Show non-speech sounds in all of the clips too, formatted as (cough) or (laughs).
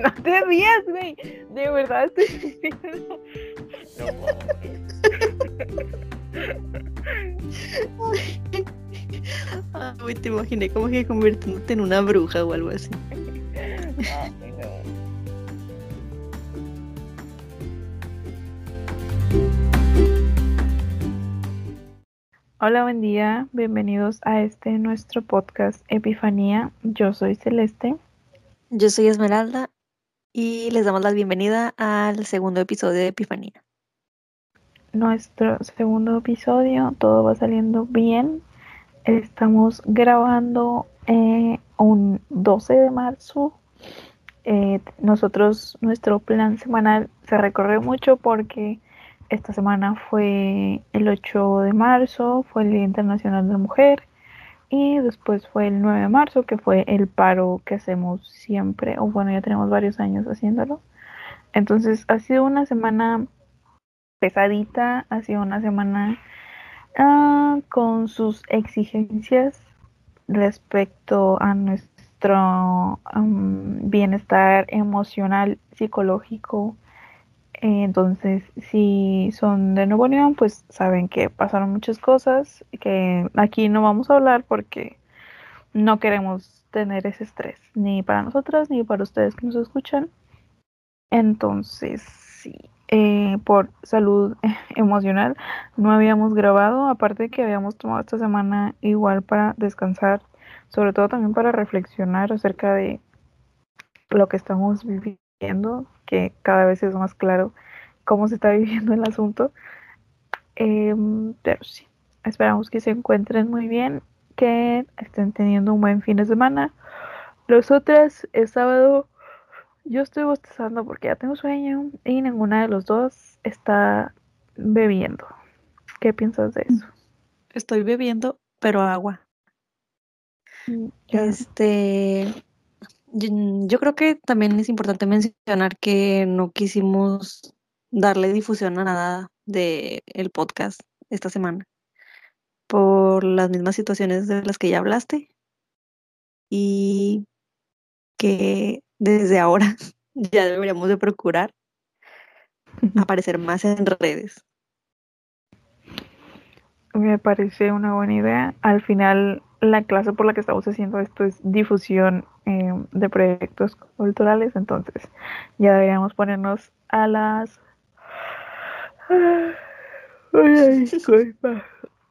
no te rías, güey. De verdad estoy diciendo. Ay, güey, te imaginé como que convirtiéndote en una bruja o algo así. Ay, no. Hola, buen día. Bienvenidos a este nuestro podcast Epifanía. Yo soy Celeste. Yo soy Esmeralda y les damos la bienvenida al segundo episodio de Epifanía. Nuestro segundo episodio, todo va saliendo bien. Estamos grabando eh, un 12 de marzo. Eh, nosotros, nuestro plan semanal se recorre mucho porque esta semana fue el 8 de marzo, fue el Día Internacional de la Mujer. Y después fue el 9 de marzo, que fue el paro que hacemos siempre, o bueno, ya tenemos varios años haciéndolo. Entonces ha sido una semana pesadita, ha sido una semana ah, con sus exigencias respecto a nuestro am, bienestar emocional, psicológico. Entonces, si son de Nuevo León, pues saben que pasaron muchas cosas, que aquí no vamos a hablar porque no queremos tener ese estrés, ni para nosotras, ni para ustedes que nos escuchan. Entonces, sí, eh, por salud (laughs) emocional no habíamos grabado, aparte que habíamos tomado esta semana igual para descansar, sobre todo también para reflexionar acerca de lo que estamos viviendo, que cada vez es más claro cómo se está (laughs) viviendo el asunto. Em, pero sí, esperamos que se encuentren muy bien, que estén teniendo un buen fin de semana. Los otros, el sábado, yo estoy bostezando porque ya tengo sueño y ninguna de los dos está bebiendo. ¿Qué piensas de eso? Estoy bebiendo, pero agua. Ya. Este, yo, creo que también es importante mencionar que no quisimos darle difusión a nada del podcast esta semana por las mismas situaciones de las que ya hablaste y que desde ahora (laughs) ya deberíamos de procurar aparecer más en redes. Me parece una buena idea. Al final, la clase por la que estamos haciendo esto es difusión eh, de proyectos culturales, entonces ya deberíamos ponernos a las... Ay, disculpa.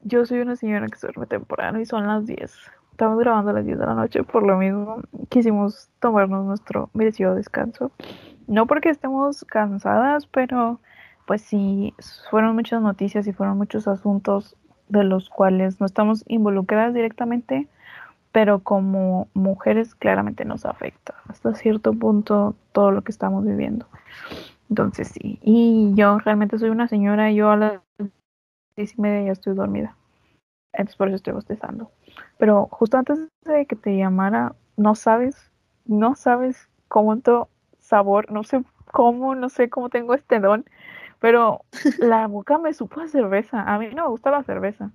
Yo soy una señora que se duerme temprano y son las 10. Estamos grabando a las 10 de la noche, por lo mismo quisimos tomarnos nuestro merecido descanso. No porque estemos cansadas, pero pues sí, fueron muchas noticias y fueron muchos asuntos de los cuales no estamos involucradas directamente, pero como mujeres claramente nos afecta hasta cierto punto todo lo que estamos viviendo. Entonces sí, y yo realmente soy una señora, yo a las diez y media ya estoy dormida. Entonces por eso estoy bostezando. Pero justo antes de que te llamara, no sabes, no sabes cómo to sabor, no sé cómo, no sé cómo tengo este don, pero la boca me supo a cerveza. A mí no me gusta la cerveza.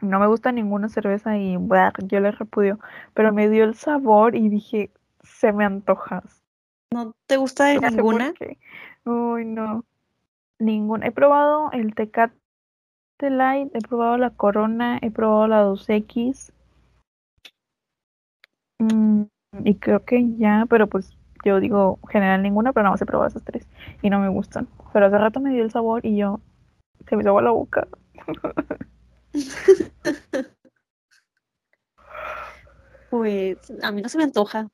No me gusta ninguna cerveza y bah, yo la repudio. Pero me dio el sabor y dije, se me antoja. ¿No te gusta de No ninguna? Uy, no. Ninguna. He probado el Tecate Light, he probado la Corona, he probado la 2X. mm, y creo que ya, pero pues yo digo general ninguna, pero nada más he probado esas tres y no me gustan. Pero hace rato me dio el sabor y yo se me hizo agua la boca. (laughs) (laughs) Pues a mí no se me antoja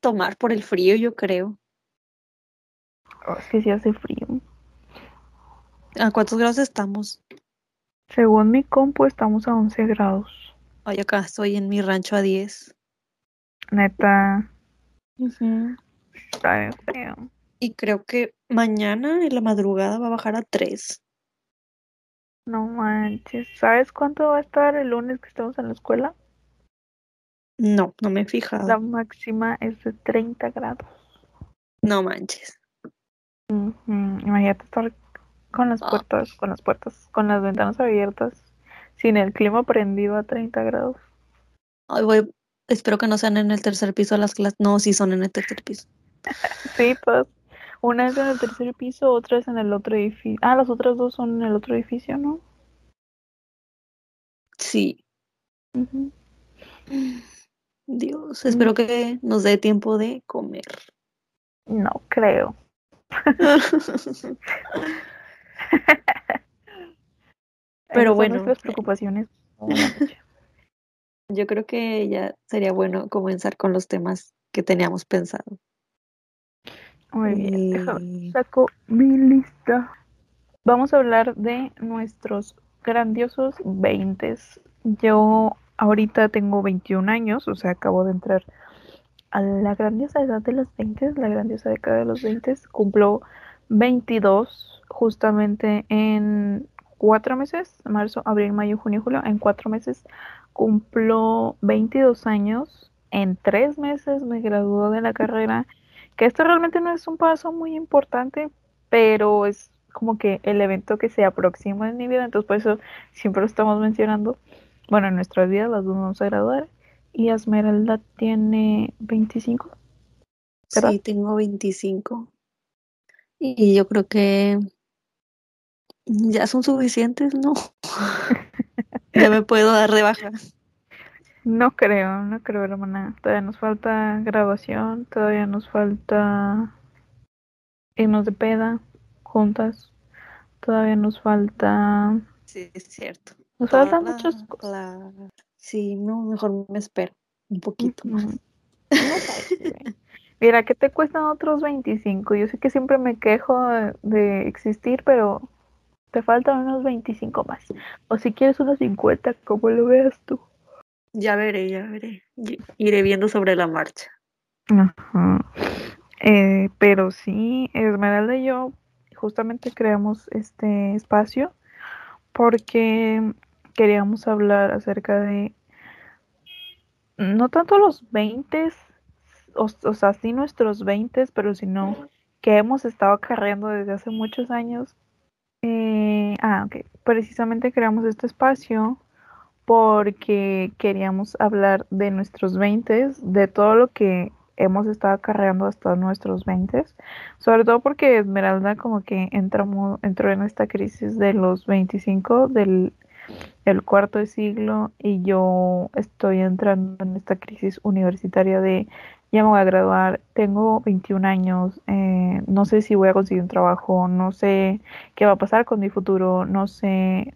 tomar por el frío, yo creo. Oh, es que sí hace frío. ¿A cuántos grados estamos? Según mi compu estamos a 11 grados. Ay, acá estoy en mi rancho a 10. Neta, está bien. Y creo que mañana en la madrugada va a bajar a 3. No manches. ¿Sabes cuánto va a estar el lunes que estamos en la escuela? No, no me he fijado. La máxima es de 30 grados. No manches. Imagínate estar con las Ah. puertas, con las puertas, con las ventanas abiertas, sin el clima prendido a 30 grados. Ay, voy, espero que no sean en el tercer piso las clases. No, sí son en el tercer piso. (laughs) sí, pues. Una es en el tercer piso, otra es en el otro edificio. Ah, las otras dos son en el otro edificio, ¿no? Sí. Dios, espero que nos dé tiempo de comer. No creo. (laughs) Pero bueno, nuestras preocupaciones. (laughs) Yo creo que ya sería bueno comenzar con los temas que teníamos pensado. Muy bien, déjame saco mi lista. Vamos a hablar de nuestros grandiosos 20. Yo ahorita tengo 21 años, o sea, acabo de entrar a la grandiosa edad de los 20, la grandiosa década de los 20. Cumplo 22 justamente en cuatro meses, marzo, abril, mayo, junio, julio, en cuatro meses cumplo 22 años. En tres meses me graduó de la carrera que esto realmente no es un paso muy importante, pero es como que el evento que se aproxima en mi vida, entonces por eso siempre lo estamos mencionando. Bueno, en nuestras vidas las dos vamos a graduar y Esmeralda tiene 25. ¿Verdad? sí, tengo 25. Y yo creo que ya son suficientes, ¿no? (laughs) Ya me puedo dar de baja. No creo, no creo, hermana. Todavía nos falta graduación, todavía nos falta irnos de peda juntas, todavía nos falta, Sí, es cierto. nos Toda faltan muchas cosas. Sí, no, mejor me espero un poquito más. Mira, ¿qué te cuestan otros 25? Yo sé que siempre me quejo de, de existir, pero te faltan unos 25 más. O si quieres unos 50, como lo veas tú. Ya veré, ya veré. Iré viendo sobre la marcha. Ajá. Eh, pero sí, Esmeralda y yo justamente creamos este espacio porque queríamos hablar acerca de no tanto los 20, o, o sea, sí nuestros 20, pero sino que hemos estado acarreando desde hace muchos años. Eh, ah, ok. Precisamente creamos este espacio porque queríamos hablar de nuestros 20, de todo lo que hemos estado acarreando hasta nuestros 20, sobre todo porque Esmeralda como que entramos, entró en esta crisis de los 25 del el cuarto de siglo y yo estoy entrando en esta crisis universitaria de ya me voy a graduar, tengo 21 años, eh, no sé si voy a conseguir un trabajo, no sé qué va a pasar con mi futuro, no sé,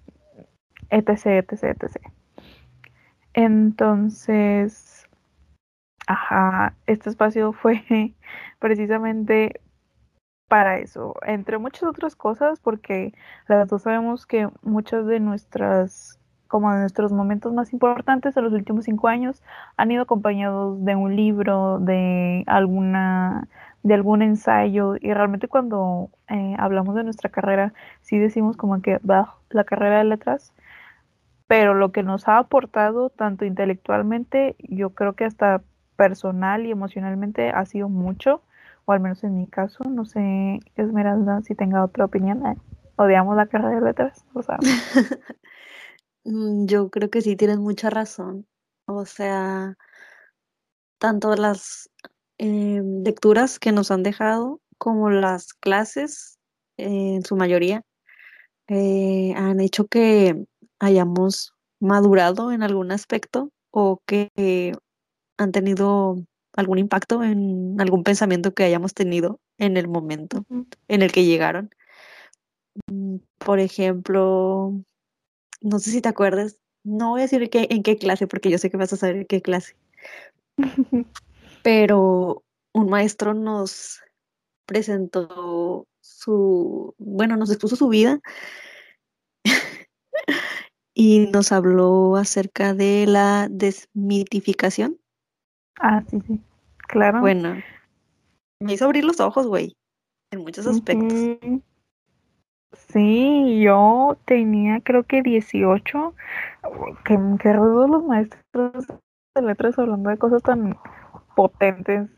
etc, etc, etc. Entonces, ajá, este espacio fue (laughs) precisamente para eso, entre muchas otras cosas, porque las dos sabemos que muchas de nuestras, como de nuestros momentos más importantes en los últimos cinco años han ido acompañados de un libro, de alguna, de algún ensayo, y realmente cuando eh, hablamos de nuestra carrera, sí decimos como que va la carrera de letras, pero lo que nos ha aportado tanto intelectualmente, yo creo que hasta personal y emocionalmente ha sido mucho, o al menos en mi caso, no sé, Esmeralda, si tenga otra opinión. eh, Odiamos la carrera de letras, o sea, (laughs) Mm, Yo creo que sí tienes mucha razón. O sea, tanto las eh, lecturas que nos han dejado como las clases, eh, en su mayoría, han hecho que hayamos madurado en algún aspecto o que eh, han tenido algún impacto en algún pensamiento que hayamos tenido en el momento en el que llegaron. Mm, Por ejemplo, no sé si te acuerdas, no voy a decir qué- en qué clase, porque yo sé que vas a saber en qué clase, (laughs) pero un maestro nos presentó su, bueno, nos expuso su vida y nos habló acerca de la desmitificación. Ah, sí, sí, claro. Bueno, me hizo abrir los ojos, güey, en muchos aspectos. Sí, yo tenía creo que 18. Que, rudo los maestros de letras hablando de cosas tan potentes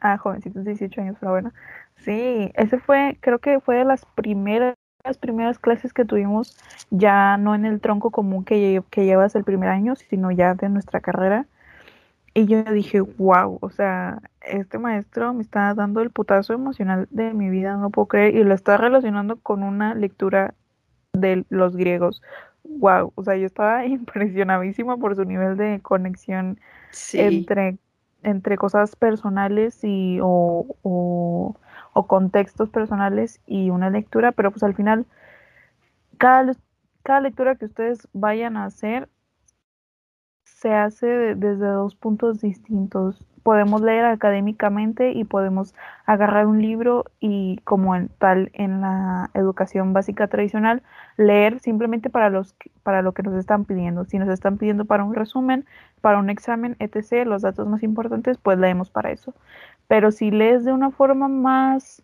a jovencitos de 18 años, pero bueno. Sí, ese fue, creo que fue de las primeras, las primeras clases que tuvimos, ya no en el tronco común que, que llevas el primer año, sino ya de nuestra carrera. Y yo dije, wow, o sea, este maestro me está dando el putazo emocional de mi vida, no lo puedo creer, y lo está relacionando con una lectura de los griegos. Wow, o sea, yo estaba (laughs) impresionadísima por su nivel de conexión entre, entre cosas personales y o, o, o, contextos personales y una lectura, pero pues al final, cada, cada lectura que ustedes vayan a hacer se hace desde dos puntos distintos. Podemos leer académicamente y podemos agarrar un libro y como en tal en la educación básica tradicional, leer simplemente para los para lo que nos están pidiendo. Si nos están pidiendo para un resumen, para un examen, etc., los datos más importantes, pues leemos para eso. Pero si lees de una forma más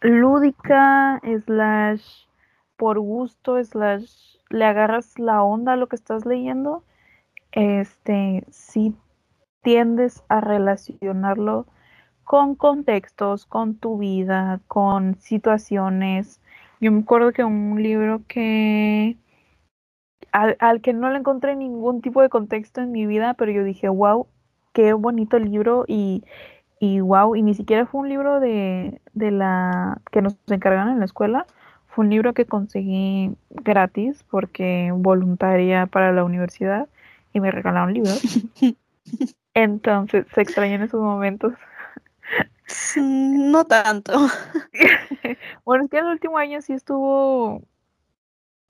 lúdica, slash por gusto, slash le agarras la onda a lo que estás leyendo, este, si tiendes a relacionarlo con contextos, con tu vida, con situaciones. Yo me acuerdo que un libro que al, que no le encontré ningún tipo de contexto en mi vida, pero yo dije, wow, qué bonito libro y, y wow, y ni siquiera fue un libro de, de la que nos encargaron en la escuela, fue un libro que conseguí gratis porque voluntaria para la universidad y me regalaron libros. (laughs) Entonces, se extrañan esos momentos. No tanto. (laughs) bueno, es que el último año sí estuvo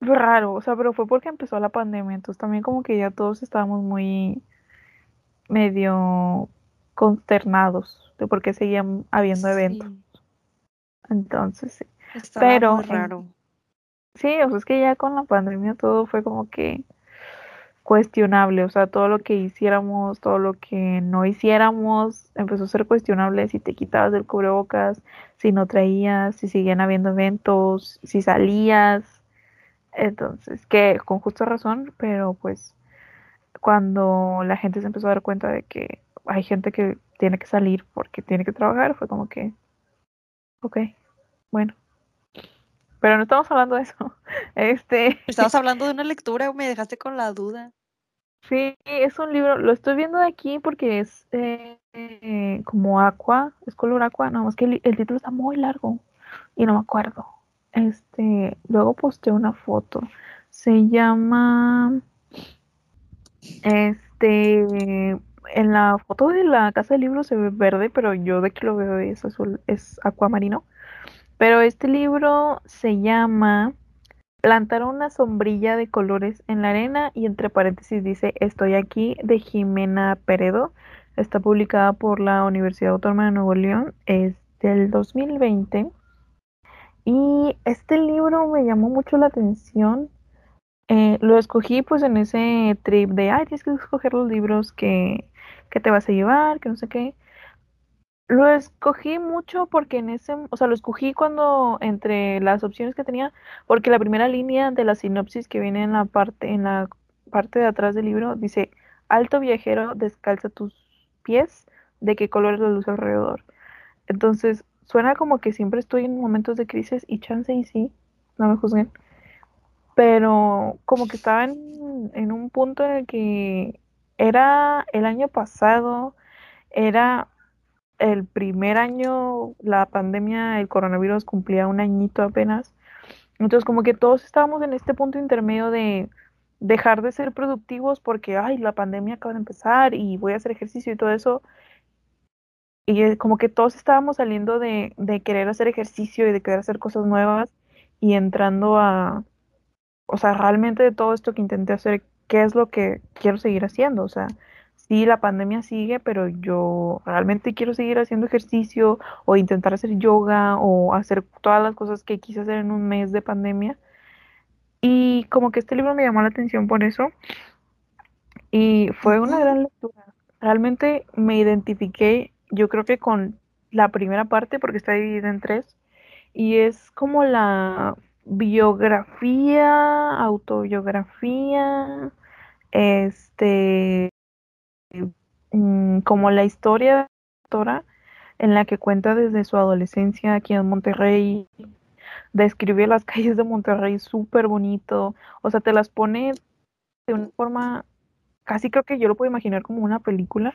raro, o sea, pero fue porque empezó la pandemia, entonces también como que ya todos estábamos muy medio consternados de por qué seguían habiendo eventos. Entonces, sí. pero raro. sí, o sea, es que ya con la pandemia todo fue como que cuestionable, o sea, todo lo que hiciéramos, todo lo que no hiciéramos, empezó a ser cuestionable si te quitabas del cubrebocas, si no traías, si seguían habiendo eventos, si salías. Entonces, que con justa razón, pero pues cuando la gente se empezó a dar cuenta de que hay gente que tiene que salir porque tiene que trabajar, fue como que, ok, bueno. Pero no estamos hablando de eso. (laughs) Este. Estabas hablando de una lectura, me dejaste con la duda. Sí, es un libro, lo estoy viendo de aquí porque es eh, como aqua, es color aqua, nada más que el, título está muy largo y no me acuerdo. Este, luego posté una foto. Se llama este en la foto de la casa de libros se ve verde, pero yo de que lo veo es azul, es acuamarino. Pero este libro se llama Plantar una sombrilla de colores en la arena y entre paréntesis dice Estoy aquí de Jimena Peredo. Está publicada por la Universidad Autónoma de Nuevo León. Es del 2020. Y este libro me llamó mucho la atención. Eh, lo escogí pues en ese trip de, ay, tienes que escoger los libros que, que te vas a llevar, que no sé qué. Lo escogí mucho porque en ese, o sea, lo escogí cuando entre las opciones que tenía, porque la primera línea de la sinopsis que viene en la parte, en la parte de atrás del libro dice, alto viajero, descalza tus pies, de qué color es la luz alrededor. Entonces, suena como que siempre estoy en momentos de crisis y chance y sí, no me juzguen. Pero como que estaba en, en un punto en el que era el año pasado, era el primer año, la pandemia, el coronavirus cumplía un añito apenas. Entonces, como que todos estábamos en este punto intermedio de dejar de ser productivos porque, ay, la pandemia acaba de empezar y voy a hacer ejercicio y todo eso. Y como que todos estábamos saliendo de, de querer hacer ejercicio y de querer hacer cosas nuevas y entrando a, o sea, realmente de todo esto que intenté hacer, ¿qué es lo que quiero seguir haciendo? O sea, sí, la pandemia sigue, pero yo realmente quiero seguir haciendo ejercicio o intentar hacer yoga o hacer todas las cosas que quise hacer en un mes de pandemia. Y como que este libro me llamó la atención por eso. Y fue una gran lectura. Realmente me identifiqué, yo creo que con la primera parte, porque está dividida en tres. Y es como la biografía, autobiografía, este Mm, como la historia de la en la que cuenta desde su adolescencia aquí en Monterrey, describe las (laughs) calles de Monterrey súper bonito, o sea, te las pone de una forma casi creo que yo lo puedo imaginar como una película.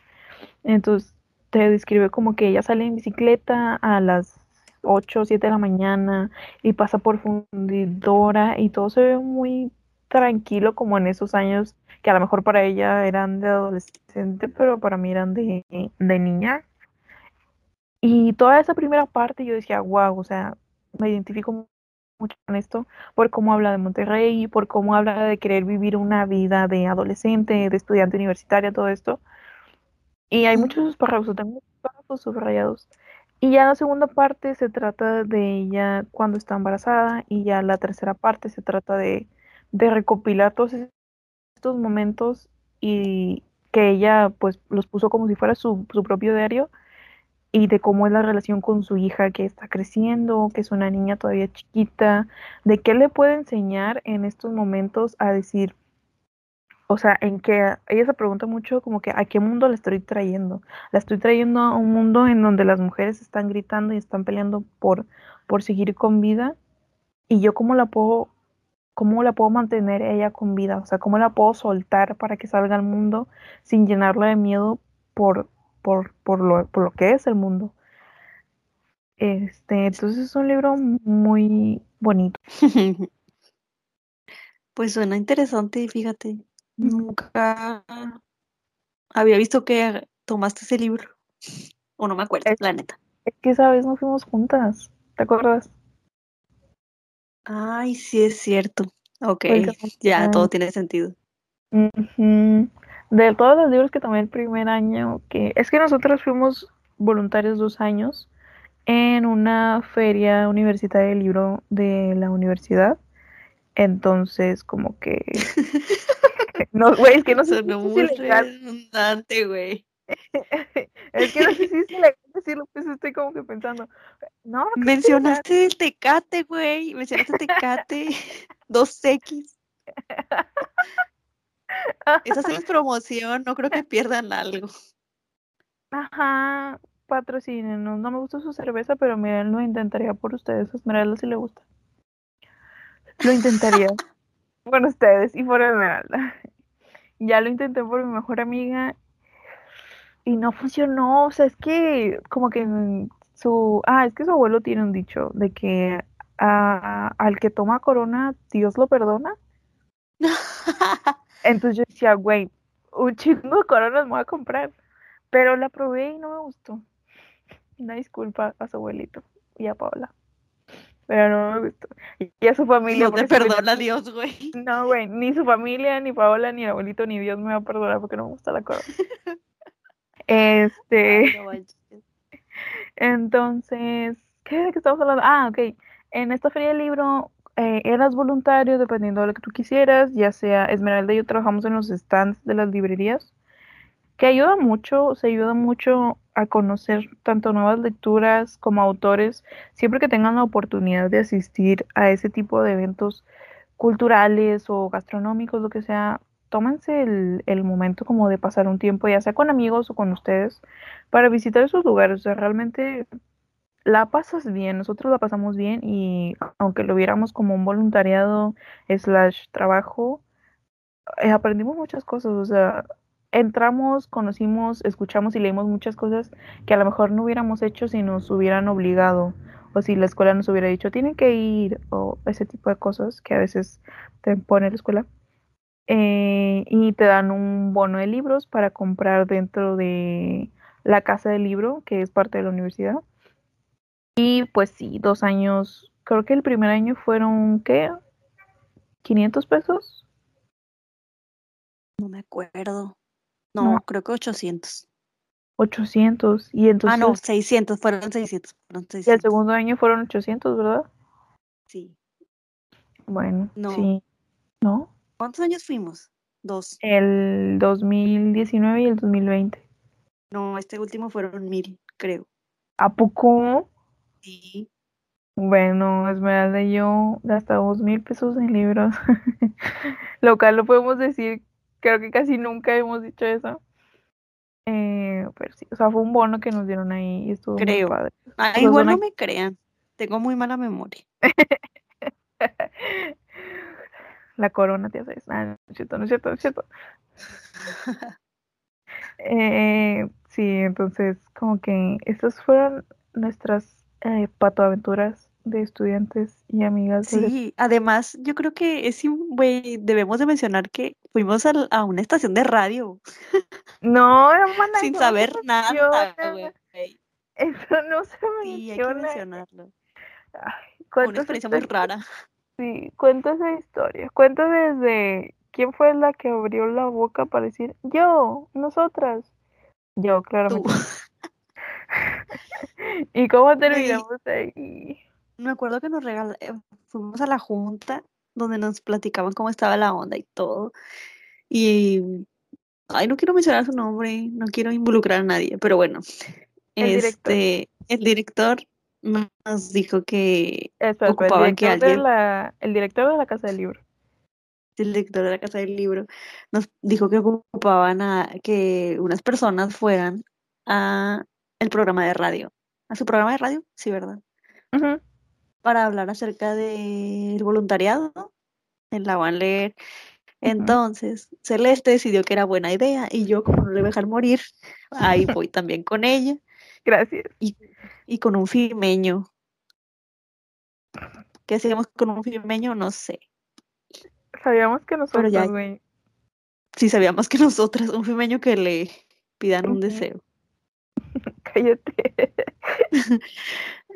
Entonces te describe como que ella sale en bicicleta a las 8 o 7 de la mañana y pasa por fundidora y todo se ve muy tranquilo como en esos años que a lo mejor para ella eran de adolescente, pero para mí eran de, de niña. Y toda esa primera parte yo decía, wow, o sea, me identifico mucho con esto, por cómo habla de Monterrey, por cómo habla de querer vivir una vida de adolescente, de estudiante universitaria, todo esto. Y hay muchos párrafos, tengo muchos párrafos subrayados. Y ya la segunda parte se trata de ella cuando está embarazada y ya la tercera parte se trata de, de recopilar todos estos momentos y que ella pues los puso como si fuera su, su propio diario y de cómo es la relación con su hija que está creciendo, que es una niña todavía chiquita, de qué le puede enseñar en estos momentos a decir, o sea, en que ella se pregunta mucho como que a qué mundo la estoy trayendo. La estoy trayendo a un mundo en donde las mujeres están gritando y están peleando por, por seguir con vida y yo cómo la puedo cómo la puedo mantener ella con vida, o sea, cómo la puedo soltar para que salga al mundo sin llenarla de miedo por por, por, lo, por lo que es el mundo. Este, entonces es un libro muy bonito. (laughs) Pues suena interesante, fíjate. Nunca había visto que tomaste ese libro. O no me acuerdo, Es- la neta. Es que esa vez nos fuimos juntas, ¿te acuerdas? Ay, sí es cierto. Ok, Porque- (laughs) ya ah, todo tiene sentido. De todos los libros que tomé el primer año, que es que nosotros fuimos voluntarios dos años en una feria universitaria de libro de la universidad. Entonces, como que (laughs) no, güey, es que no sé muy redundante, güey. (laughs) Es que no sé si es decirlo, pues estoy como que pensando. No. Mencionaste el Tecate, güey. Mencionaste Tecate. (laughs) 2X. Esa es (laughs) promoción. No creo que pierdan algo. Ajá, patrocínenos. No me gusta su cerveza, pero miren, lo intentaría por ustedes. Esmeralda sí le gusta. Lo intentaría por ustedes y por Esmeralda. Ya lo intenté por mi mejor amiga y no funcionó. O sea, es que como que su... Ah, es que su abuelo tiene un dicho de que a- al que toma corona, Dios lo perdona. (laughs) Entonces yo decía, güey, un chingo de coronas me voy a comprar. Pero la probé y no me gustó. Una disculpa a su abuelito y a Paola. Pero no me gustó. Y a su familia. No te su perdona Dios, güey. No, güey, ni su familia, ni Paola, ni el abuelito, ni Dios me va a perdonar porque no me gusta la corona. (laughs) Este, (laughs) entonces, ¿qué de qué estamos hablando? Ah, ok. En esta feria del libro eh, eras voluntario dependiendo de lo que tú quisieras, ya sea Esmeralda y yo trabajamos en los stands de las librerías, que ayuda mucho, se ayuda mucho a conocer tanto nuevas lecturas como autores, siempre que tengan la oportunidad de asistir a ese tipo de eventos culturales o gastronómicos, lo que sea, tómense el, el momento como de pasar un tiempo, ya sea con amigos o con ustedes, para visitar esos lugares. O sea, realmente la pasas bien, nosotros la pasamos bien y aunque lo viéramos como un voluntariado slash trabajo, eh, aprendimos muchas cosas, o sea, entramos, conocimos, escuchamos y leímos muchas cosas que a lo mejor no hubiéramos hecho si nos hubieran obligado o si la escuela nos hubiera dicho tienen que ir o ese tipo de cosas que a veces te pone la escuela. Eh, y te dan un bono de libros para comprar dentro de la casa del libro, que es parte de la universidad. Y pues sí, dos años, creo que el primer año fueron, ¿qué? ¿500 pesos? No me acuerdo. No, No. creo que 800. 800. Y entonces, ah, no, 600. Fueron 600. Fueron y el 600. segundo año fueron 800, ¿verdad? Sí. Bueno, No. sí. ¿No? ¿Cuántos años fuimos? Dos. El 2019 y el 2020. No, este último fueron mil, creo. ¿A poco? Sí. Bueno, Esmeralda y yo gastamos mil pesos en libros. (laughs) Lo cual lo podemos decir, creo que casi nunca hemos dicho eso. Eh, pero sí, o sea, fue un bono que nos dieron ahí y estuvo muy Creo. padre. Ah, igual no me crean. Tengo muy mala memoria. (laughs) la corona, te haces. Ah, no es cierto, no es cierto, no es cierto. (laughs) Eh, sí, entonces, como que estas fueron nuestras eh, patoaventuras de estudiantes y amigas. de- Sí, además, yo creo que es, güey, debemos de mencionar que fuimos al- a, una estación de radio (laughs) No, hermana, sin no saber nada, menciona. Eso no se Sí, hay que menciona. mencionarlo. Ay, una experiencia muy rara. Sí, cuenta esa historia. Cuenta desde quién fue la que abrió la boca para decir yo, nosotras. Yo, claramente. (laughs) (laughs) ¿Y cómo terminamos ahí? Me acuerdo que nos regal eh, fuimos a la junta donde nos platicaban cómo estaba la onda y todo. Y, ay, no quiero mencionar su nombre, no quiero involucrar a nadie, pero bueno, El director. este, el director nos dijo que Espera, espera, el ocupaban que director de alguien, la, el director de la casa del libro. el director de la Casa del Libro, nos dijo que ocupaban a que unas personas fueran a el programa de radio. ¿A su programa de radio? Sí, ¿verdad? Para hablar acerca del voluntariado en la Van Leer. Entonces, Celeste decidió que era buena idea y yo, como no le voy a dejar morir, ahí (laughs) voy también con ella Gracias. y con un firmeño. ¿Qué hacíamos con un firmeño? No sé. Sabíamos que nosotros, ya-. Si sabíamos que nosotras, un firmeño que le pidan un deseo. (laughs) Cállate. (laughs)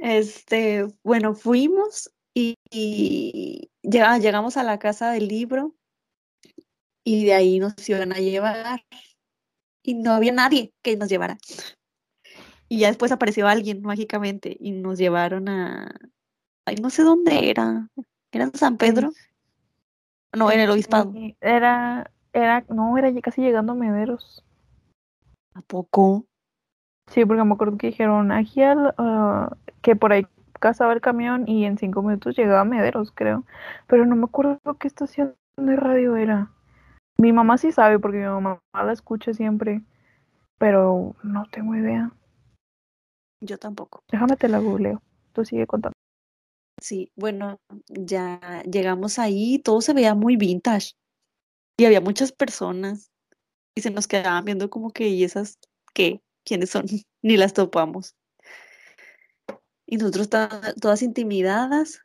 Este, bueno, fuimos y, y llega- llegamos a la casa del libro y de ahí nos iban a llevar y no había nadie que nos llevara. Y ya después apareció alguien mágicamente y nos llevaron a, ay, no sé dónde era, ¿era en San Pedro? No, en el obispado. Era, era, no, era casi llegando a Mederos. ¿A poco? Sí, porque me acuerdo que dijeron aquí al, ah, que por ahí cazaba el camión y en cinco minutos llegaba a Mederos, creo. Pero no me acuerdo qué estación de radio era. Mi mamá sí sabe porque mi mamá la escucha siempre, pero no tengo idea. Yo tampoco. Déjame te la googleo. Tú sigue contando. Sí, bueno, ya llegamos ahí, todo se veía muy vintage y había muchas personas y se nos quedaban viendo como que, ¿y esas qué? ¿Quiénes son? (laughs) Ni las topamos. Y nosotros todas intimidadas.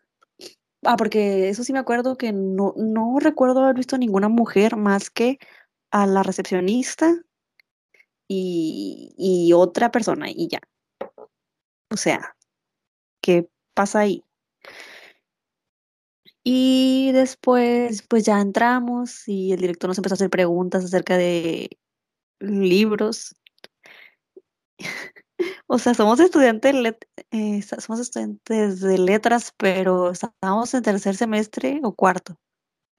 Ah, porque eso sí me acuerdo que no, no recuerdo haber visto ninguna mujer más que a la recepcionista y, y otra persona y ya. O sea, ¿qué pasa ahí? Y después, pues ya entramos y el director nos empezó a hacer preguntas acerca de libros. (laughs) O sea, somos estudiantes, eh, somos estudiantes de letras, pero estábamos en tercer semestre o cuarto,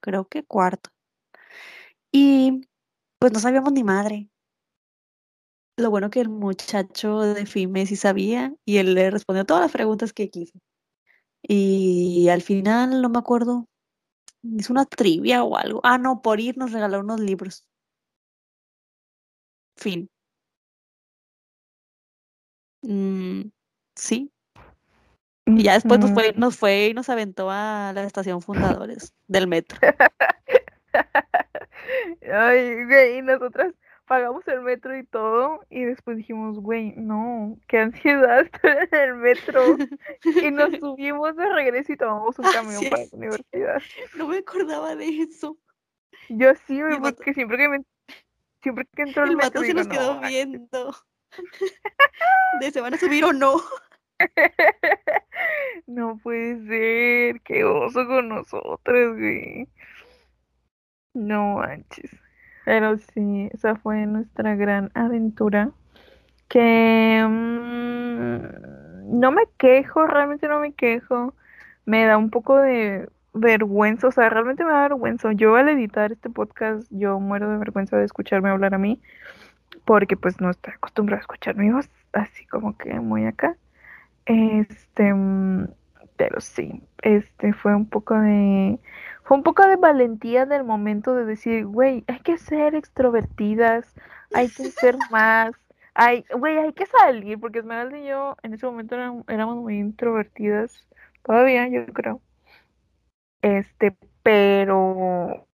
creo que cuarto. Y pues no sabíamos ni madre. Lo bueno que el muchacho de FIME sí sabía y él le respondió todas las preguntas que quiso. Y al final, no me acuerdo, hizo una trivia o algo. Ah, no, por ir nos regaló unos libros. Fin. Mm, sí. Y ya después nos fue, Mm, nos fue y nos aventó a la estación Fundadores del metro. (laughs) Ay, y nosotras pagamos el metro y todo, y después dijimos, güey, no, qué ansiedad (laughs) estar en el metro. Y nos (laughs) subimos de regreso y tomamos un Ah, camión sí, para la universidad. No me acordaba de eso. Yo sí, güey, porque siempre que me, siempre que entro al El metro se digo, nos quedó no, viendo. (laughs) De se van a subir o no. no puede ser, qué oso con nosotros, güey. No manches. Pero sí, esa fue nuestra gran aventura. Que mm, no me quejo, realmente no me quejo. Me da un poco de vergüenza, o sea, realmente me da vergüenza. Yo al editar este podcast, yo muero de vergüenza de escucharme hablar a mí, porque pues no estoy acostumbrada a escuchar mi voz, así como que muy acá. Este, mm, pero sí, este fue un poco de, fue un poco de valentía en el momento de decir, güey, hay que ser extrovertidas, hay que ser (laughs) más, hay, güey, hay que salir, porque Esmeralda y yo en ese momento eran- éramos muy introvertidas, todavía yo creo. Este, pero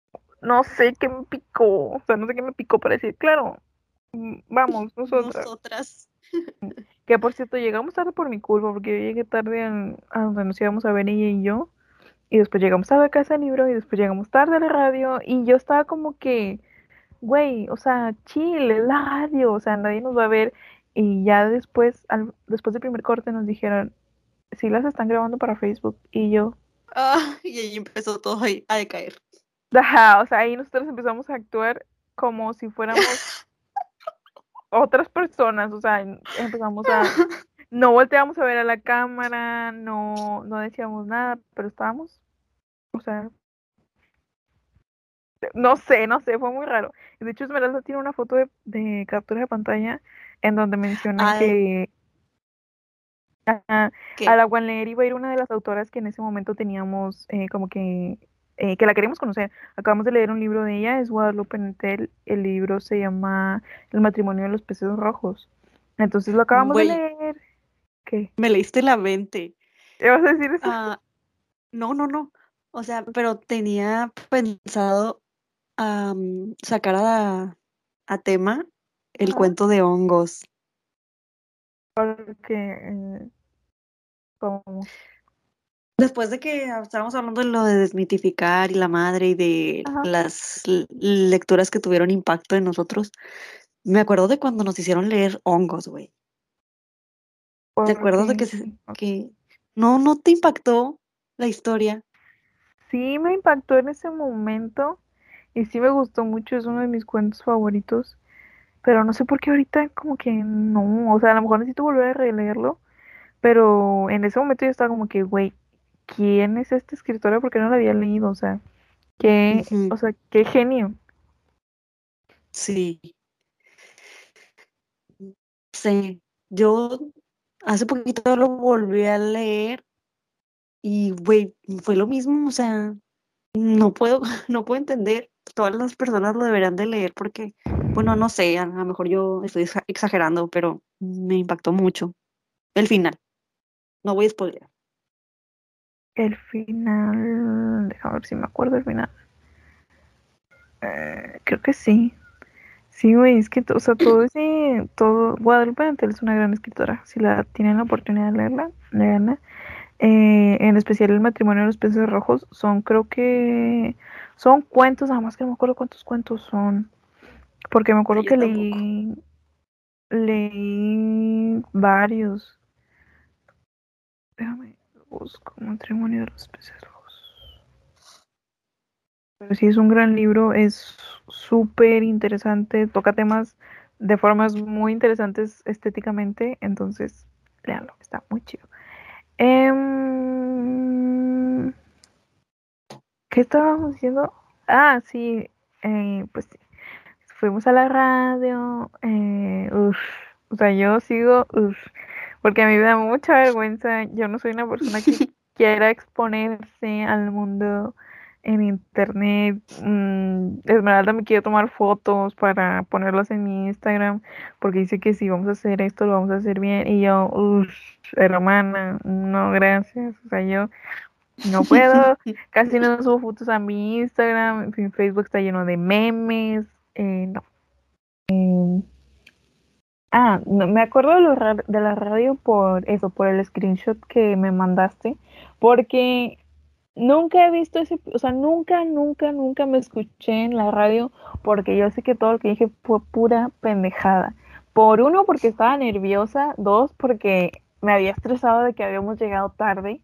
no sé qué me picó, o sea, no sé qué me picó para decir, claro, mm, vamos, (laughs) nosotras. Nosotras. Que por cierto, llegamos tarde por mi culpa, porque yo llegué tarde a, a donde nos íbamos a ver ella y yo, y después llegamos a la casa del libro, y después llegamos tarde a la radio, y yo estaba como que, güey, o sea, chill, es la radio, o sea, nadie nos va a ver, y ya después, al, después del primer corte nos dijeron, sí las están grabando para Facebook, y yo, Ah, (laughs) y ahí empezó todo ahí a decaer. Ajá, o sea, ahí nosotros empezamos a actuar como si fuéramos (laughs) otras personas, o sea, empezamos a, no volteamos a ver a la cámara, no, no decíamos nada, pero estábamos, o sea, no sé, no sé, fue muy raro. De hecho, Esmeralda tiene una foto de, de captura de pantalla en donde menciona Ay. que ¿Qué? a la Leer iba a ir una de las autoras que en ese momento teníamos eh, como que eh, que la queremos conocer. Acabamos de leer un libro de ella, es Guadalupe Nettel. El libro se llama El matrimonio de los peces rojos. Entonces lo acabamos de leer. ¿Qué? Me leíste la mente. ¿Qué vas a decir eso? Ah, no, no, no. O sea, pero tenía pensado sacar a, a tema el cuento de hongos. Porque eh, ¿cómo? Después de que estábamos hablando de lo de desmitificar y la madre y de Ajá. las lecturas que tuvieron impacto en nosotros, me acuerdo de cuando nos hicieron leer hongos, güey. ¿Te acuerdas de que, se- que no, no te impactó la historia? Sí me impactó en ese momento y sí me gustó mucho, es uno de mis cuentos favoritos, pero no sé por qué ahorita como que no, o sea, a lo mejor necesito volver a releerlo, pero en ese momento yo estaba como que, güey, ¿quién es esta escritora? Porque no la había leído, o sea, qué, o sea, qué genio. Sí. Sí, yo hace poquito lo volví a leer y, güey, fue lo mismo, o sea, no puedo, (laughs) no puedo entender. Todas las personas lo deberían de leer porque, bueno, no sé, a lo mejor yo estoy exa- exagerando, pero me impactó mucho. El final. No voy a spoiler. El final, déjame ver si me acuerdo el final. Eh, creo que sí. Sí, güey, es que, o sea, todo ese, todo, Guadalupe Antel es una gran escritora. Si la tienen la oportunidad de leerla, leerla. Eh, en especial el matrimonio de los peces rojos, son, creo que, son cuentos, nada más que no me acuerdo cuántos cuentos son. Porque me acuerdo Yo que tampoco. leí, leí varios. Déjame, busco matrimonio de los peces rojos. Pero sí, es un gran libro, es súper interesante, toca temas de formas muy interesantes estéticamente, entonces, léanlo, está muy chido. Em, ¿qué estábamos diciendo? Ah, sí, eh, pues sí, fuimos a la radio, eh, uf, o sea, yo sigo, uf, porque a mí me da mucha vergüenza, yo no soy una persona que (laughs) quiera exponerse al mundo en internet. Mm, Esmeralda me quiere tomar fotos para ponerlas en mi Instagram porque dice que si vamos a hacer esto lo vamos a hacer bien y yo, uff, hermana, no, gracias. O sea, yo no (laughs) puedo, casi no subo fotos a mi Instagram, mi Facebook está lleno de memes, eh, no. Eh, ah, no, me acuerdo de, lo ra- de la radio por eso, por el screenshot que me mandaste, porque nunca he visto ese, o sea, nunca, nunca, nunca me escuché en la radio porque yo sé que todo lo que dije fue pura pendejada. Por uno, porque estaba nerviosa, dos, porque me había estresado de que habíamos llegado tarde.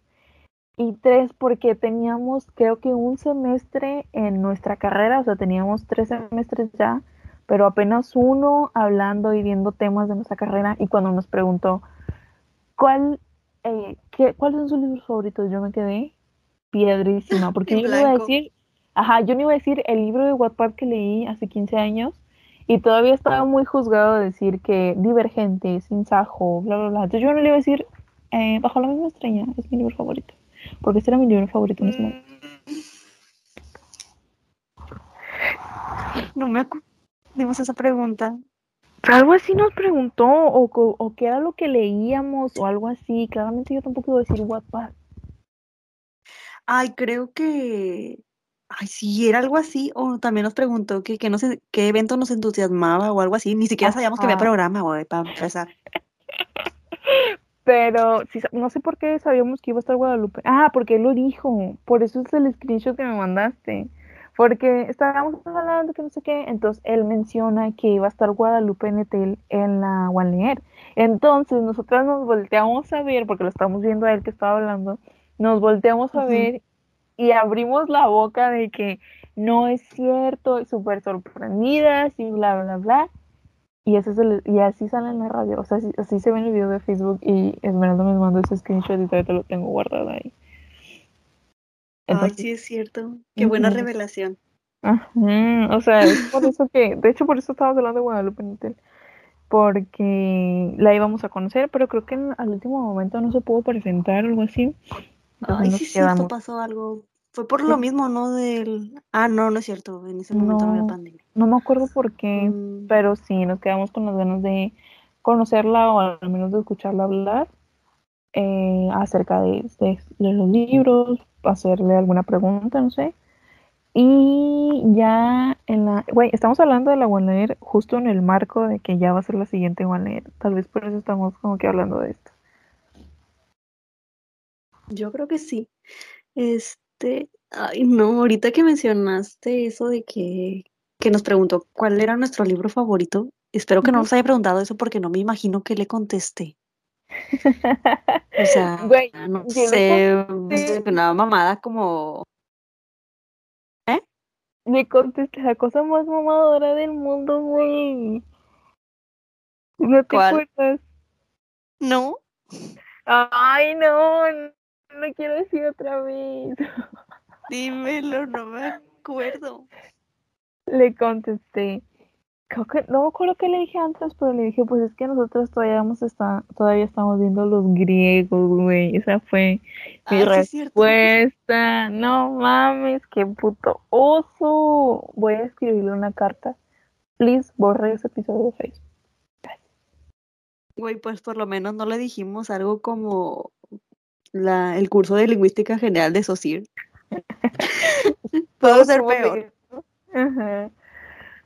Y tres, porque teníamos creo que un semestre en nuestra carrera, o sea, teníamos tres semestres ya, pero apenas uno hablando y viendo temas de nuestra carrera. Y cuando nos preguntó, ¿cuál, eh, qué, ¿cuáles son sus libros favoritos? Yo me quedé piedrísima, porque yo no iba a decir, ajá, yo no iba a decir el libro de Wattpad que leí hace 15 años. Y todavía estaba muy juzgado de decir que Divergente, Sin Sajo, bla, bla, bla. Entonces yo no le iba a decir eh, Bajo la misma estrella, es mi libro favorito. Porque este era mi libro favorito en ese momento. No me acordamos esa pregunta. Algo así nos preguntó, o, o qué era lo que leíamos, o algo así. Claramente yo tampoco iba a decir Wattpad. Ay, creo que Ay, sí, era algo así. O también nos preguntó que, que no sé, qué evento nos entusiasmaba o algo así. Ni siquiera sabíamos que había programa, güey, para empezar. (laughs) Pero sí, no sé por qué sabíamos que iba a estar Guadalupe. Ah, porque él lo dijo. Por eso es el screenshot que me mandaste. Porque estábamos hablando que no sé qué. Entonces él menciona que iba a estar Guadalupe Netel en la Leer. Entonces nosotras nos volteamos a ver, porque lo estamos viendo a él que estaba hablando. Nos volteamos a ver y abrimos la boca de que no es cierto, y súper sorprendidas y bla, bla, bla. Y, ese es el- y así sale en la radio, o sea, así, así se ve en el video de Facebook y Esmeralda me mandó ese screenshot y todavía te lo tengo guardado ahí. Ay, Entonces, sí, es cierto. Qué buena revelación. ajá, o sea, es por eso que, de hecho por eso estábamos hablando de Guadalupe Nettel, porque la íbamos a conocer, pero creo que en- al último momento no se pudo presentar o algo así. Ay, sí, es cierto, quedamos. pasó algo. Fue por lo mismo, ¿no? Del... Ah, no, no es cierto. En ese momento no, había pandemia. no me acuerdo por qué, Mm, pero sí, nos quedamos con las ganas de conocerla o al menos de escucharla hablar eh, acerca de, de- de los libros, hacerle alguna pregunta, no sé. Y ya en la... Güey, estamos hablando de la One justo en el marco de que ya va a ser la siguiente One Tal vez por eso estamos como que hablando de esto. Yo creo que sí. Este, ay, no, ahorita que mencionaste eso de que, que nos preguntó cuál era nuestro libro favorito, espero que no nos haya preguntado eso porque no me imagino que le contesté. (laughs) O sea, Güey, no sé, contesté. una mamada como, ¿eh? Le contesté la cosa más mamadora del mundo, güey. ¿No te ¿Cuál? acuerdas? No. Ay, no, no quiero decir otra vez. (laughs) Dímelo, no me acuerdo. Le contesté. Creo que, no me acuerdo qué le dije antes, pero le dije, pues es que nosotros todavía, vamos está, todavía estamos viendo los griegos, güey. Esa fue mi sí cierto. respuesta. No mames, qué puto oso. Voy a escribirle una carta. Please, borre ese episodio de Facebook. Güey, pues por lo menos no le dijimos algo como la, el curso de lingüística general de SOCIR. Puedo ser peor. Ajá.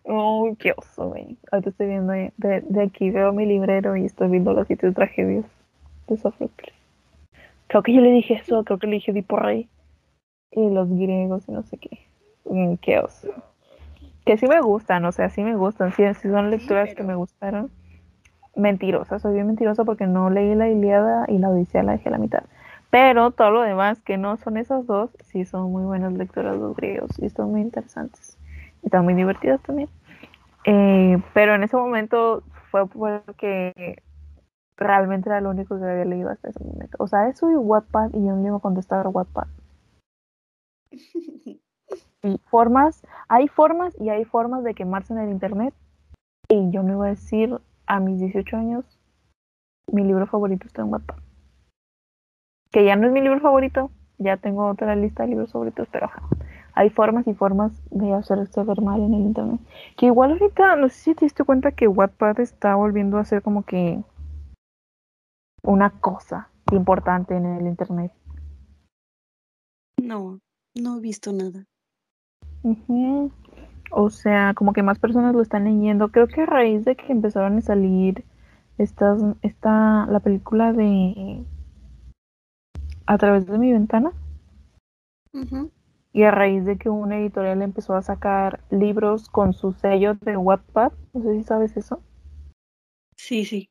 Uy, qué oso, güey. Ahorita estoy viendo de, de- aquí, veo mi librero y estoy viendo las siete tragedias de Sófocles. Creo que yo le dije eso, creo que le dije Edipo Rey y los griegos y no sé qué. Mm, qué oso. Que sí me gustan, o sea, sí me gustan, sí, sí son lecturas que pero- me gustaron. Mentirosa, soy bien mentirosa porque no leí la Ilíada y la Odisea la dejé a la mitad. Pero todo lo demás que no son esas dos, sí son muy buenas lecturas los griegos y son muy interesantes. Y están muy divertidas también. Eh, pero en ese momento fue porque realmente era lo único que había leído hasta ese momento. O sea, eso y Wattpad y yo no le iba a contestar a Wattpad. (laughs) Y formas, hay formas y hay formas de quemarse en el internet. Y yo no iba a decir a mis 18 años, mi libro favorito está en Wattpad. Que ya no es mi libro favorito, ya tengo otra lista de libros favoritos, pero ajá. Hay formas y formas de hacerse ver mal en el internet. Que igual ahorita, no sé si te diste cuenta que Wattpad está volviendo a ser como que una cosa importante en el internet. No, no he visto nada. Ujú. O sea, como que más personas lo están leyendo. Creo que a raíz de que empezaron a salir estas, esta, la película de A través de mi ventana. Y a raíz de que una editorial empezó a sacar libros con su sello de Wattpad. No sé si sabes eso. Sí, sí.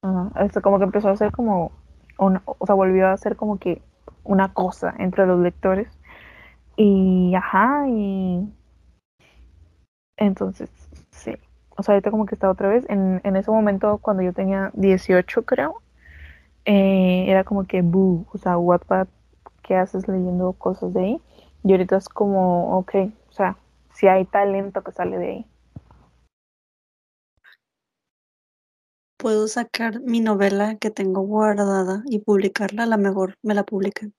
Ajá, esto como que empezó a ser como, una, o sea, volvió a ser como que una cosa entre los lectores. Y, ajá, y entonces, sí. O sea, ahorita como que está otra vez. En, en ese momento, cuando yo tenía 18, creo, eh, era como que, boo, o sea, Wattpad, ¿qué haces leyendo cosas de ahí? Y ahorita es como, ok, o sea, si hay talento que sale de ahí. Puedo sacar mi novela que tengo guardada y publicarla, a lo mejor me la publican.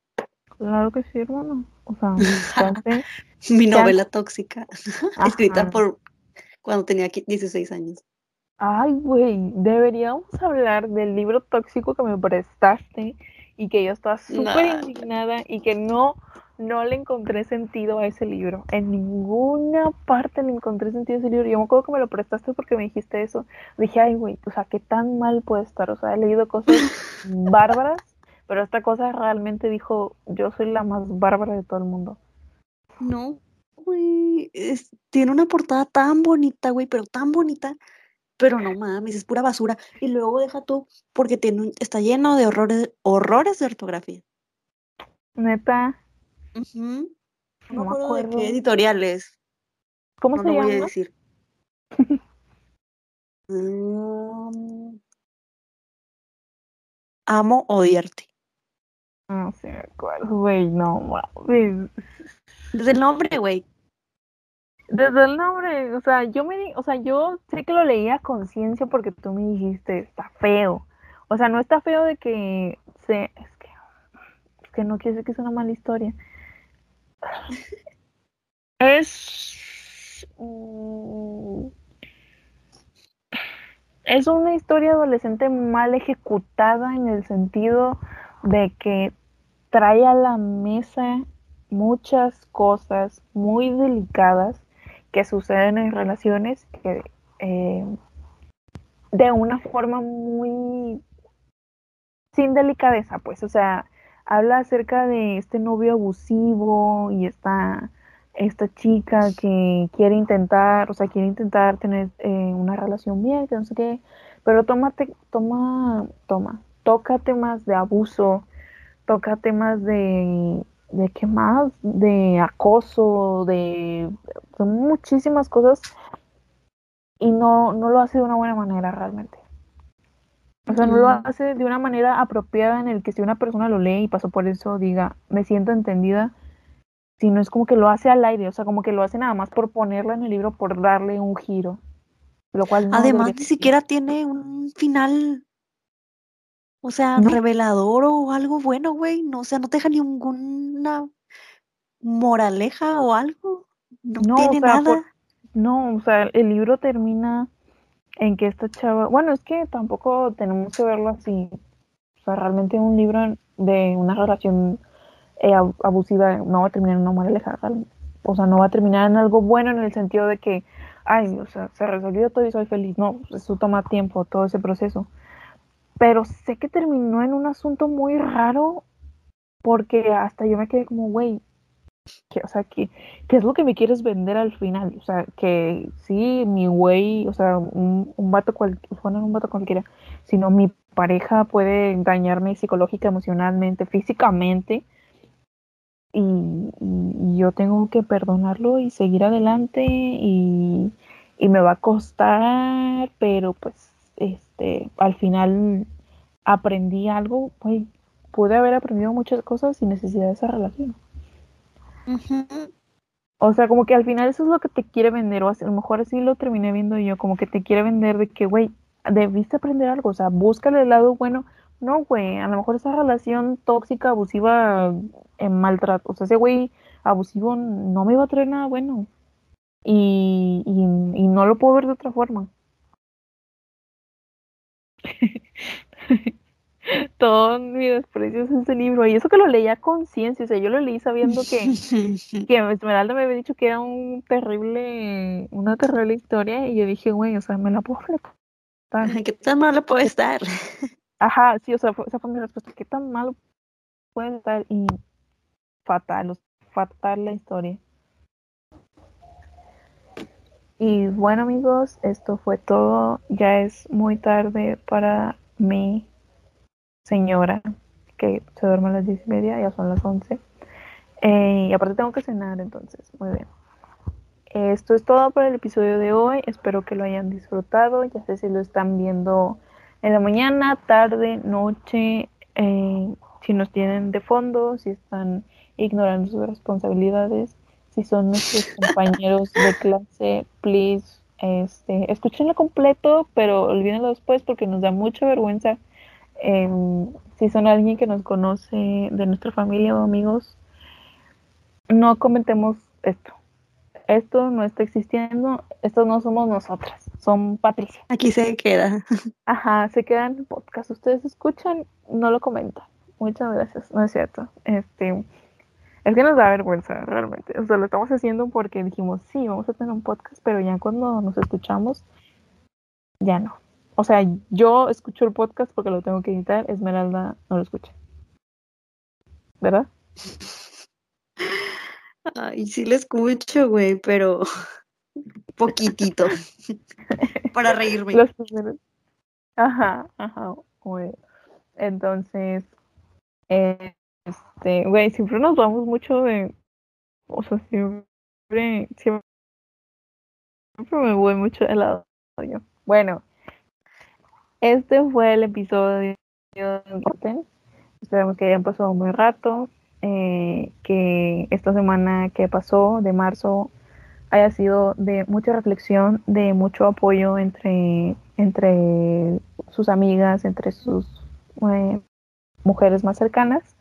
Claro que sí, hermano. O sea, (laughs) Mi novela tóxica, (laughs) escrita por cuando tenía qui- 16 años. Ay, güey, deberíamos hablar del libro tóxico que me prestaste y que yo estaba súper Nah. indignada y que no, no le encontré sentido a ese libro. En ninguna parte le encontré sentido a ese libro. Yo me acuerdo que me lo prestaste porque me dijiste eso. Dije, ay, güey, o sea, qué tan mal puede estar. O sea, he leído cosas (laughs) bárbaras, pero esta cosa realmente dijo, yo soy la más bárbara de todo el mundo. No, güey, tiene una portada tan bonita, güey, pero tan bonita. Pero no mames, es pura basura. Y luego deja tú, porque tiene, está lleno de horrores, horrores de ortografía. Neta. No, me acuerdo, de qué editoriales. ¿Cómo se llama? voy a decir. (laughs) Mm. amo odiarte. No sé, cuál, güey, no, Desde el nombre, güey. Desde el nombre, o sea, yo me, o sea, yo sé que lo leía a conciencia porque tú me dijiste, está feo. O sea, no está feo de que se, es que, es que no quiere decir que es una mala historia. Es, mm, es una historia adolescente mal ejecutada en el sentido de que trae a la mesa muchas cosas muy delicadas que suceden en relaciones que eh, de una forma muy sin delicadeza, pues, o sea, habla acerca de este novio abusivo y esta, esta chica que quiere intentar, o sea, quiere intentar tener eh, una relación bien, que no sé qué, pero tómate, toma, toma, toca temas de abuso, toca temas de de qué más, de acoso, de, muchísimas cosas y no, no lo hace de una buena manera realmente. O sea, no lo hace de una manera apropiada en el que si una persona lo lee y pasó por eso diga, me siento entendida, sino es como que lo hace al aire, o sea, como que lo hace nada más por ponerlo en el libro, por darle un giro. Lo cual Además, ni siquiera tiene un final o sea, revelador o algo bueno, güey. No, o sea, no te deja ninguna moraleja o algo. No, tiene nada. no, o sea, el libro termina en que esta chava, bueno, es que tampoco tenemos que verlo así. O sea, realmente un libro de una relación eh, abusiva no va a terminar en una moraleja. O sea, no va a terminar en algo bueno en el sentido de que, ay, o sea, se resolvió todo y soy feliz. No, eso toma tiempo, todo ese proceso pero sé que terminó en un asunto muy raro porque hasta yo me quedé como, güey, o sea, ¿qué, ¿qué, es lo que me quieres vender al final? O sea, que sí, mi güey, o sea, un, un vato cualquiera, bueno, un vato cualquiera, sino mi pareja puede dañarme psicológica, emocionalmente, físicamente, y, y, yo tengo que perdonarlo y seguir adelante, y, y me va a costar, pero pues este, al final aprendí algo, pues pude haber aprendido muchas cosas sin necesidad de esa relación. O sea, como que al final eso es lo que te quiere vender, o a lo mejor así lo terminé viendo yo, como que te quiere vender de que, güey, debiste aprender algo, o sea, búscale el lado bueno. No, güey, a lo mejor esa relación tóxica, abusiva, en maltrato, o sea, ese güey abusivo no me iba a traer nada bueno. Y, y, y no lo puedo ver de otra forma. (laughs) (laughs) Todo mi desprecio es ese libro. Y eso que lo leía a conciencia. O sea, yo lo leí sabiendo que, (laughs) que Esmeralda me había dicho que era un terrible, una terrible historia. Y yo dije, güey, o sea, me la puedo ¿Qué tan malo puede estar? (laughs) Ajá, sí, o sea, esa fue mi respuesta. ¿Qué tan malo puede estar? Y fatal, fatal la historia. Y bueno amigos, esto fue todo. Ya es muy tarde para mi señora, que se duerme a las diez y media, ya son las once. Eh, y aparte tengo que cenar, entonces, muy bien. Esto es todo para el episodio de hoy. Espero que lo hayan disfrutado. Ya sé si lo están viendo en la mañana, tarde, noche, eh, si nos tienen de fondo, si están ignorando sus responsabilidades si son nuestros (laughs) compañeros de clase, please, este, escúchenlo completo, pero olvídenlo después porque nos da mucha vergüenza. Em, si son alguien que nos conoce de nuestra familia o amigos, no comentemos esto. Esto no está existiendo, estos no somos nosotras, son Patricia. Aquí se queda. Ajá, se queda en el podcast. Ustedes escuchan, no lo comentan. Muchas gracias, no es cierto. Este, Es que nos da vergüenza, realmente. O sea, lo estamos haciendo porque dijimos, sí, vamos a tener un podcast, pero ya cuando nos escuchamos, ya no. O sea, yo escucho el podcast porque lo tengo que editar, Esmeralda no lo escucha. ¿Verdad? Ay, sí lo escucho, güey, pero (laughs) poquitito. (laughs) Para reírme. Los primeros- Ajá, ajá, güey. Entonces, eh, este, güey, siempre nos vamos mucho de, o sea, siempre, siempre, siempre me voy mucho de lado yo. Bueno, este fue el episodio de Goten. Esperamos que hayan pasado un buen rato, eh, que esta semana que pasó de marzo haya sido de mucha reflexión, de mucho apoyo entre, entre sus amigas, entre sus eh, mujeres más cercanas.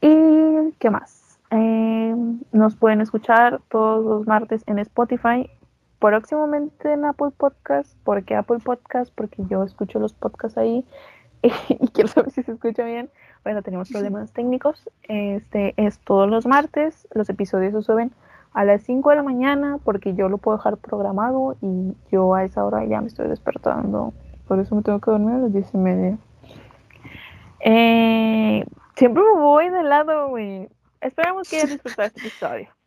¿Y qué más? Eh, nos pueden escuchar todos los martes en Spotify, próximamente en Apple Podcast. ¿Por qué Apple Podcast? Porque yo escucho los podcasts ahí (laughs) y quiero saber si se escucha bien. Bueno, tenemos problemas técnicos. Este es todos los martes. Los episodios se suben a las 5 de la mañana porque yo lo puedo dejar programado y yo a esa hora ya me estoy despertando. Por eso me tengo que dormir a las 10 y media. Eh, siempre me voy de lado, güey. Esperamos que hayan disfrutado este episodio.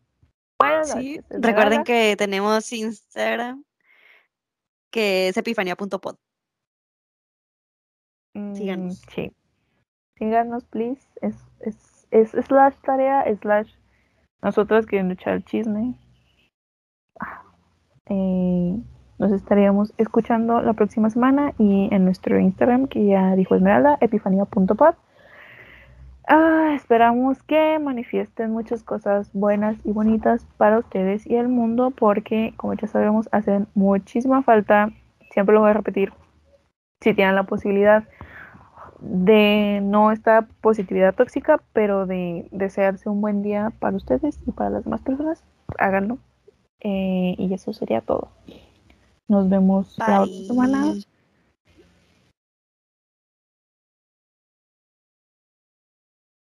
Buenas Sí, noches, recuerden que tenemos Instagram, que es epifania.pod. Mm, síganos. Sí. Síganos, please. Es, es, es slash tarea, slash nosotros queriendo echar el chisme. Ah, eh, nos estaríamos escuchando la próxima semana y en nuestro Instagram, que ya dijo Esmeralda, epifanía.pod. Ah, esperamos que manifiesten muchas cosas buenas y bonitas para ustedes y el mundo, porque, como ya sabemos, hacen muchísima falta. Siempre lo voy a repetir. Si tienen la posibilidad de no esta positividad tóxica, pero de desearse un buen día para ustedes y para las demás personas, háganlo. Eh, y eso sería todo. Nos vemos la otra Bye. semana.